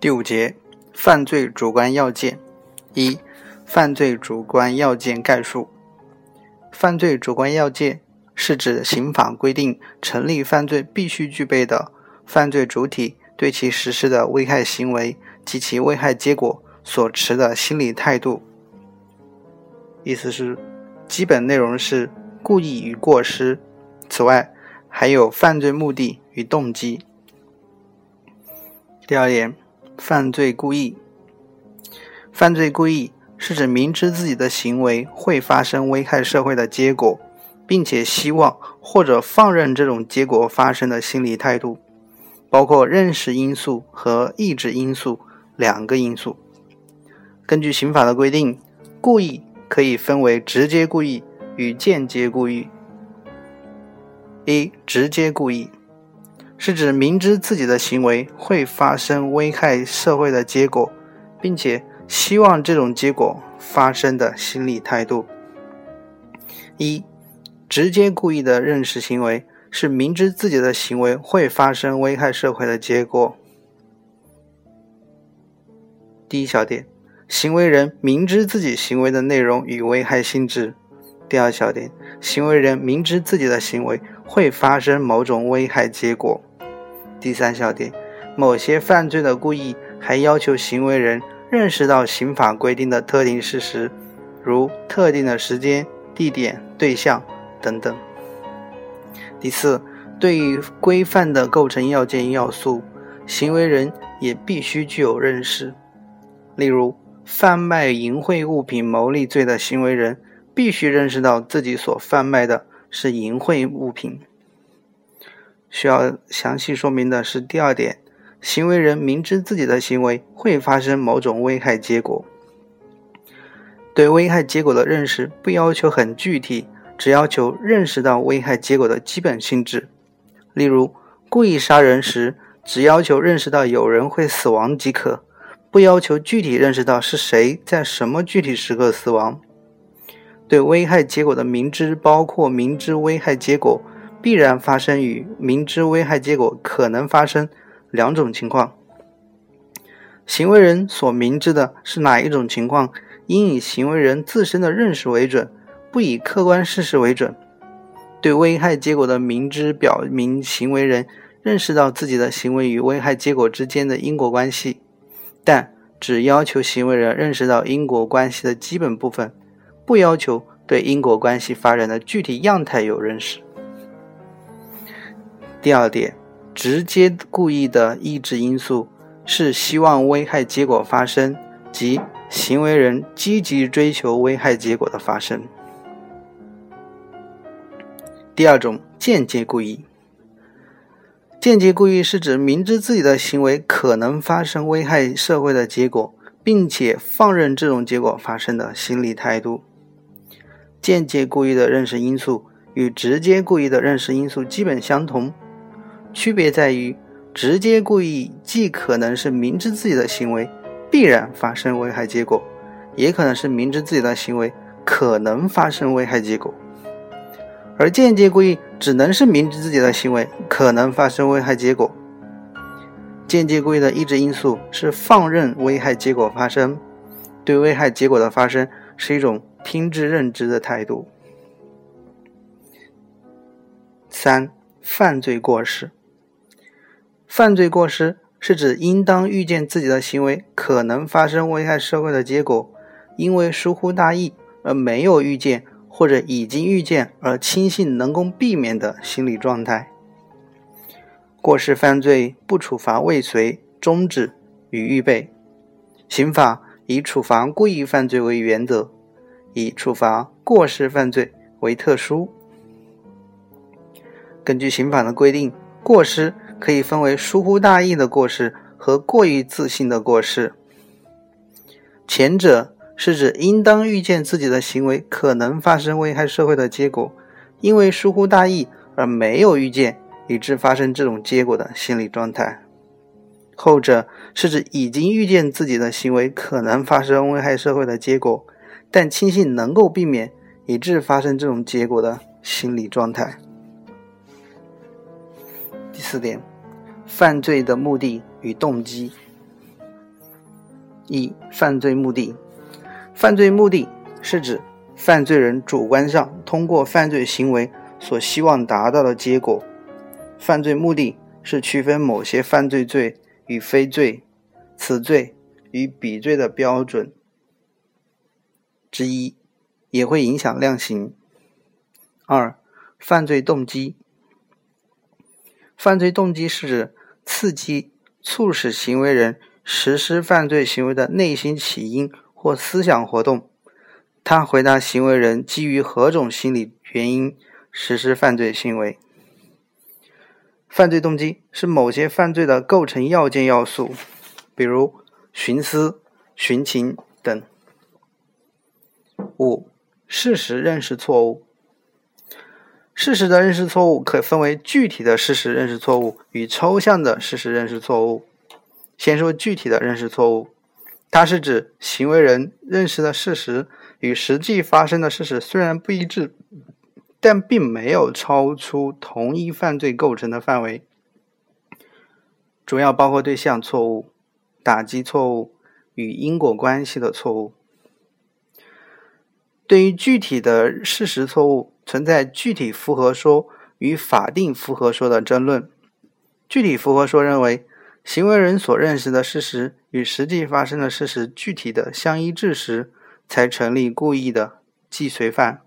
第五节，犯罪主观要件一，犯罪主观要件概述。犯罪主观要件是指刑法规定成立犯罪必须具备的犯罪主体对其实施的危害行为及其危害结果所持的心理态度。意思是，基本内容是故意与过失。此外，还有犯罪目的与动机。第二点。犯罪故意，犯罪故意是指明知自己的行为会发生危害社会的结果，并且希望或者放任这种结果发生的心理态度，包括认识因素和意志因素两个因素。根据刑法的规定，故意可以分为直接故意与间接故意。一、直接故意。是指明知自己的行为会发生危害社会的结果，并且希望这种结果发生的心理态度。一、直接故意的认识行为是明知自己的行为会发生危害社会的结果。第一小点，行为人明知自己行为的内容与危害性质。第二小点，行为人明知自己的行为会发生某种危害结果。第三小点，某些犯罪的故意还要求行为人认识到刑法规定的特定事实，如特定的时间、地点、对象等等。第四，对于规范的构成要件要素，行为人也必须具有认识。例如，贩卖淫秽物品牟利罪的行为人必须认识到自己所贩卖的是淫秽物品。需要详细说明的是第二点：行为人明知自己的行为会发生某种危害结果，对危害结果的认识不要求很具体，只要求认识到危害结果的基本性质。例如，故意杀人时，只要求认识到有人会死亡即可，不要求具体认识到是谁在什么具体时刻死亡。对危害结果的明知包括明知危害结果。必然发生与明知危害结果可能发生两种情况。行为人所明知的是哪一种情况，应以行为人自身的认识为准，不以客观事实为准。对危害结果的明知，表明行为人认识到自己的行为与危害结果之间的因果关系，但只要求行为人认识到因果关系的基本部分，不要求对因果关系发展的具体样态有认识。第二点，直接故意的抑制因素是希望危害结果发生，即行为人积极追求危害结果的发生。第二种，间接故意。间接故意是指明知自己的行为可能发生危害社会的结果，并且放任这种结果发生的心理态度。间接故意的认识因素与直接故意的认识因素基本相同。区别在于，直接故意既可能是明知自己的行为必然发生危害结果，也可能是明知自己的行为可能发生危害结果；而间接故意只能是明知自己的行为可能发生危害结果。间接故意的抑制因素是放任危害结果发生，对危害结果的发生是一种听之任之的态度。三、犯罪过失。犯罪过失是指应当预见自己的行为可能发生危害社会的结果，因为疏忽大意而没有预见，或者已经预见而轻信能够避免的心理状态。过失犯罪不处罚未遂、终止与预备。刑法以处罚故意犯罪为原则，以处罚过失犯罪为特殊。根据刑法的规定，过失。可以分为疏忽大意的过失和过于自信的过失。前者是指应当预见自己的行为可能发生危害社会的结果，因为疏忽大意而没有预见，以致发生这种结果的心理状态。后者是指已经预见自己的行为可能发生危害社会的结果，但轻信能够避免，以致发生这种结果的心理状态。第四点。犯罪的目的与动机。一、犯罪目的。犯罪目的是指犯罪人主观上通过犯罪行为所希望达到的结果。犯罪目的是区分某些犯罪罪与非罪、此罪与彼罪的标准之一，也会影响量刑。二、犯罪动机。犯罪动机是指刺激、促使行为人实施犯罪行为的内心起因或思想活动。他回答行为人基于何种心理原因实施犯罪行为。犯罪动机是某些犯罪的构成要件要素，比如徇私、寻情等。五、事实认识错误。事实的认识错误可分为具体的事实认识错误与抽象的事实认识错误。先说具体的认识错误，它是指行为人认识的事实与实际发生的事实虽然不一致，但并没有超出同一犯罪构成的范围。主要包括对象错误、打击错误与因果关系的错误。对于具体的事实错误，存在具体复合说与法定复合说的争论。具体复合说认为，行为人所认识的事实与实际发生的事实具体的相一致时，才成立故意的既遂犯。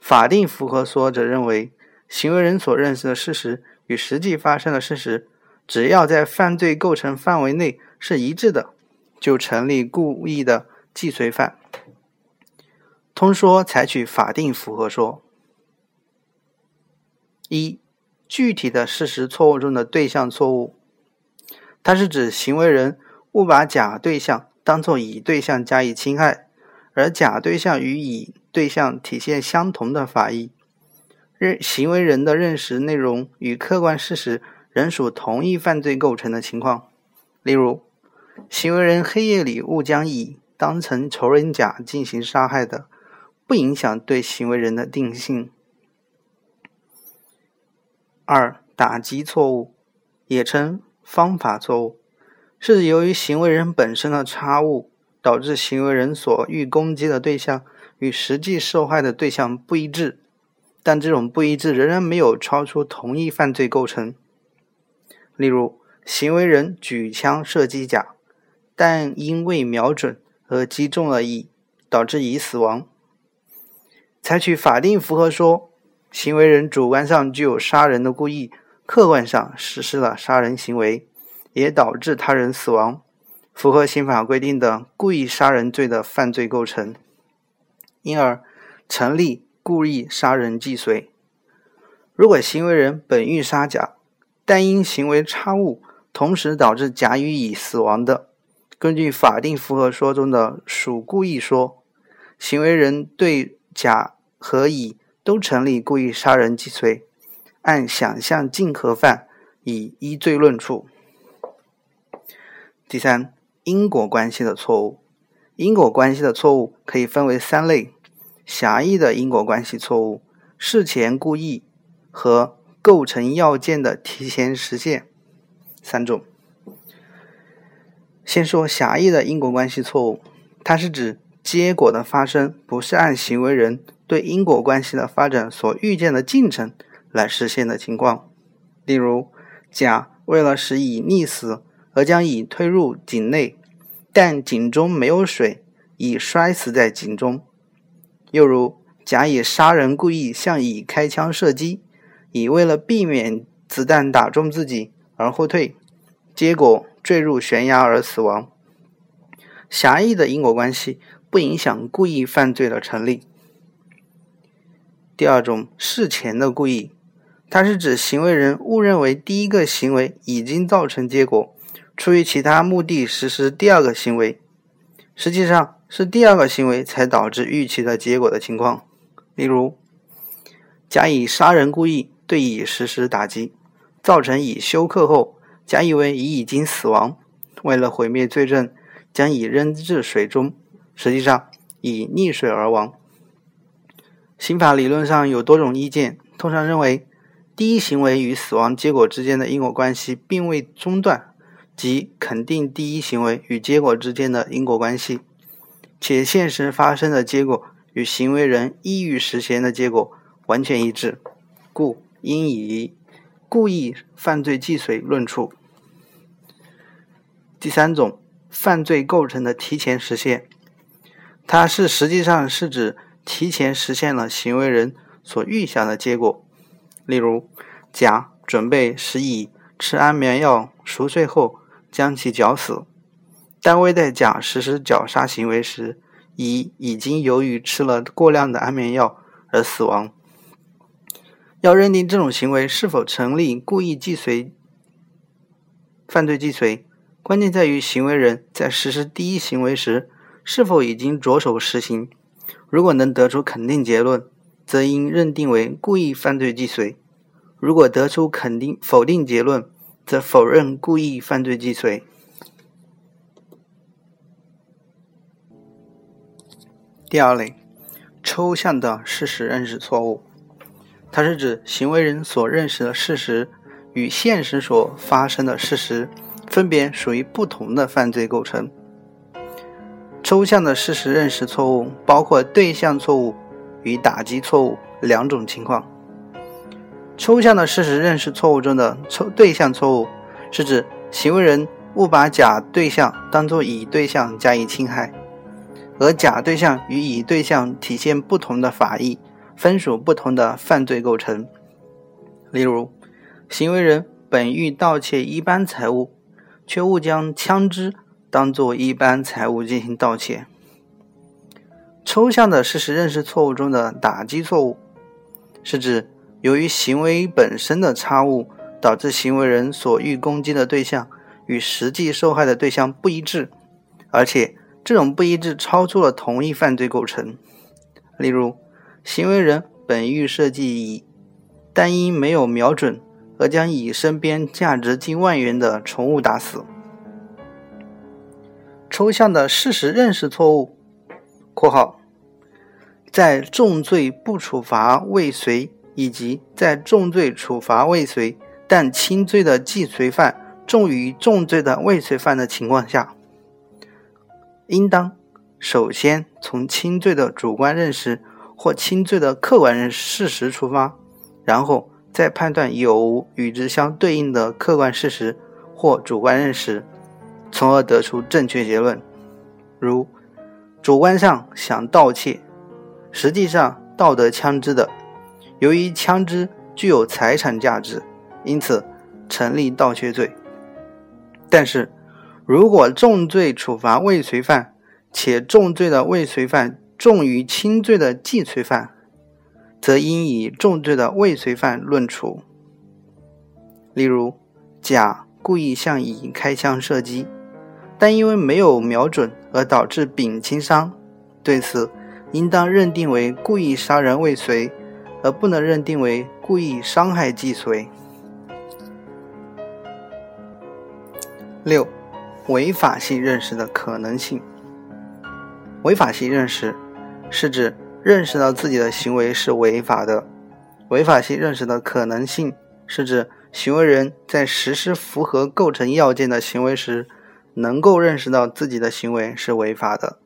法定复合说则认为，行为人所认识的事实与实际发生的事实，只要在犯罪构成范围内是一致的，就成立故意的既遂犯。通说采取法定符合说。一、具体的事实错误中的对象错误，它是指行为人误把甲对象当作乙对象加以侵害，而甲对象与乙对象体现相同的法益，认行为人的认识内容与客观事实仍属同一犯罪构成的情况。例如，行为人黑夜里误将乙当成仇人甲进行杀害的。不影响对行为人的定性。二、打击错误，也称方法错误，是由于行为人本身的差误，导致行为人所欲攻击的对象与实际受害的对象不一致，但这种不一致仍然没有超出同一犯罪构成。例如，行为人举枪射击甲，但因未瞄准而击中了乙，导致乙死亡。采取法定符合说，行为人主观上具有杀人的故意，客观上实施了杀人行为，也导致他人死亡，符合刑法规定的故意杀人罪的犯罪构成，因而成立故意杀人既遂。如果行为人本欲杀甲，但因行为差误，同时导致甲与乙死亡的，根据法定符合说中的属故意说，行为人对甲。和乙都成立故意杀人既遂，按想象竞合犯以一罪论处。第三，因果关系的错误。因果关系的错误可以分为三类：狭义的因果关系错误、事前故意和构成要件的提前实现三种。先说狭义的因果关系错误，它是指结果的发生不是按行为人。对因果关系的发展所预见的进程来实现的情况，例如甲为了使乙溺死而将乙推入井内，但井中没有水，乙摔死在井中；又如甲以杀人故意向乙开枪射击，乙为了避免子弹打中自己而后退，结果坠入悬崖而死亡。狭义的因果关系不影响故意犯罪的成立。第二种事前的故意，它是指行为人误认为第一个行为已经造成结果，出于其他目的实施第二个行为，实际上是第二个行为才导致预期的结果的情况。例如，甲以杀人故意对乙实施打击，造成乙休克后，甲以为乙已经死亡，为了毁灭罪证，将乙扔至水中，实际上已溺水而亡。刑法理论上有多种意见，通常认为，第一行为与死亡结果之间的因果关系并未中断，即肯定第一行为与结果之间的因果关系，且现实发生的结果与行为人意欲实现的结果完全一致，故应以故意犯罪既遂论处。第三种，犯罪构成的提前实现，它是实际上是指提前实现了行为人所预想的结果。例如，甲准备使乙吃安眠药熟睡后。将其绞死，但未在甲实施绞杀行为时，乙已经由于吃了过量的安眠药而死亡。要认定这种行为是否成立故意既遂犯罪既遂，关键在于行为人在实施第一行为时是否已经着手实行。如果能得出肯定结论，则应认定为故意犯罪既遂；如果得出肯定否定结论，则否认故意犯罪既遂。第二类，抽象的事实认识错误，它是指行为人所认识的事实与现实所发生的事实分别属于不同的犯罪构成。抽象的事实认识错误包括对象错误与打击错误两种情况。抽象的事实认识错误中的抽对象错误，是指行为人误把甲对象当作乙对象加以侵害，而甲对象与乙对象体现不同的法益，分属不同的犯罪构成。例如，行为人本欲盗窃一般财物，却误将枪支当做一般财物进行盗窃。抽象的事实认识错误中的打击错误，是指。由于行为本身的差误，导致行为人所欲攻击的对象与实际受害的对象不一致，而且这种不一致超出了同一犯罪构成。例如，行为人本欲设计乙，但因没有瞄准而将乙身边价值近万元的宠物打死。抽象的事实认识错误（括号在重罪不处罚未遂）。以及在重罪处罚未遂，但轻罪的既遂犯重于重罪的未遂犯的情况下，应当首先从轻罪的主观认识或轻罪的客观认事实出发，然后再判断有无与之相对应的客观事实或主观认识，从而得出正确结论。如主观上想盗窃，实际上盗得枪支的。由于枪支具有财产价值，因此成立盗窃罪。但是，如果重罪处罚未遂犯，且重罪的未遂犯重于轻罪的既遂犯，则应以重罪的未遂犯论处。例如，甲故意向乙开枪射击，但因为没有瞄准而导致丙轻伤，对此应当认定为故意杀人未遂。而不能认定为故意伤害既遂。六、违法性认识的可能性。违法性认识是指认识到自己的行为是违法的。违法性认识的可能性是指行为人在实施符合构成要件的行为时，能够认识到自己的行为是违法的。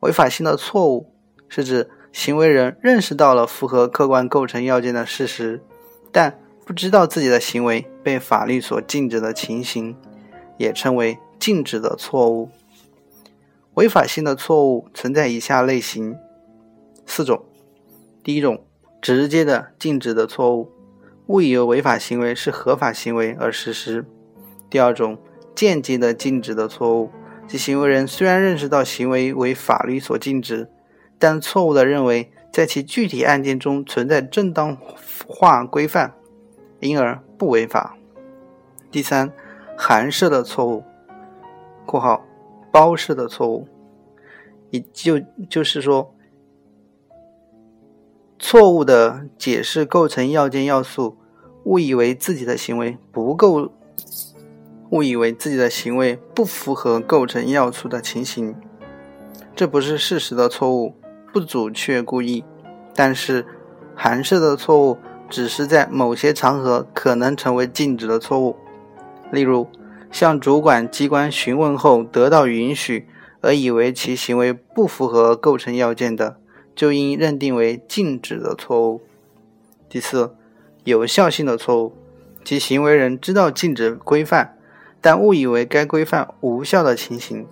违法性的错误是指。行为人认识到了符合客观构成要件的事实，但不知道自己的行为被法律所禁止的情形，也称为禁止的错误。违法性的错误存在以下类型四种：第一种，直接的禁止的错误，误以为违法行为是合法行为而实施；第二种，间接的禁止的错误，即行为人虽然认识到行为为法律所禁止。但错误的认为，在其具体案件中存在正当化规范，因而不违法。第三，含涉的错误（括号包涉的错误），也就就是说，错误的解释构成要件要素，误以为自己的行为不够，误以为自己的行为不符合构成要素的情形。这不是事实的错误，不阻却故意，但是含摄的错误只是在某些场合可能成为禁止的错误，例如向主管机关询问后得到允许而以为其行为不符合构成要件的，就应认定为禁止的错误。第四，有效性的错误，即行为人知道禁止规范但误以为该规范无效的情形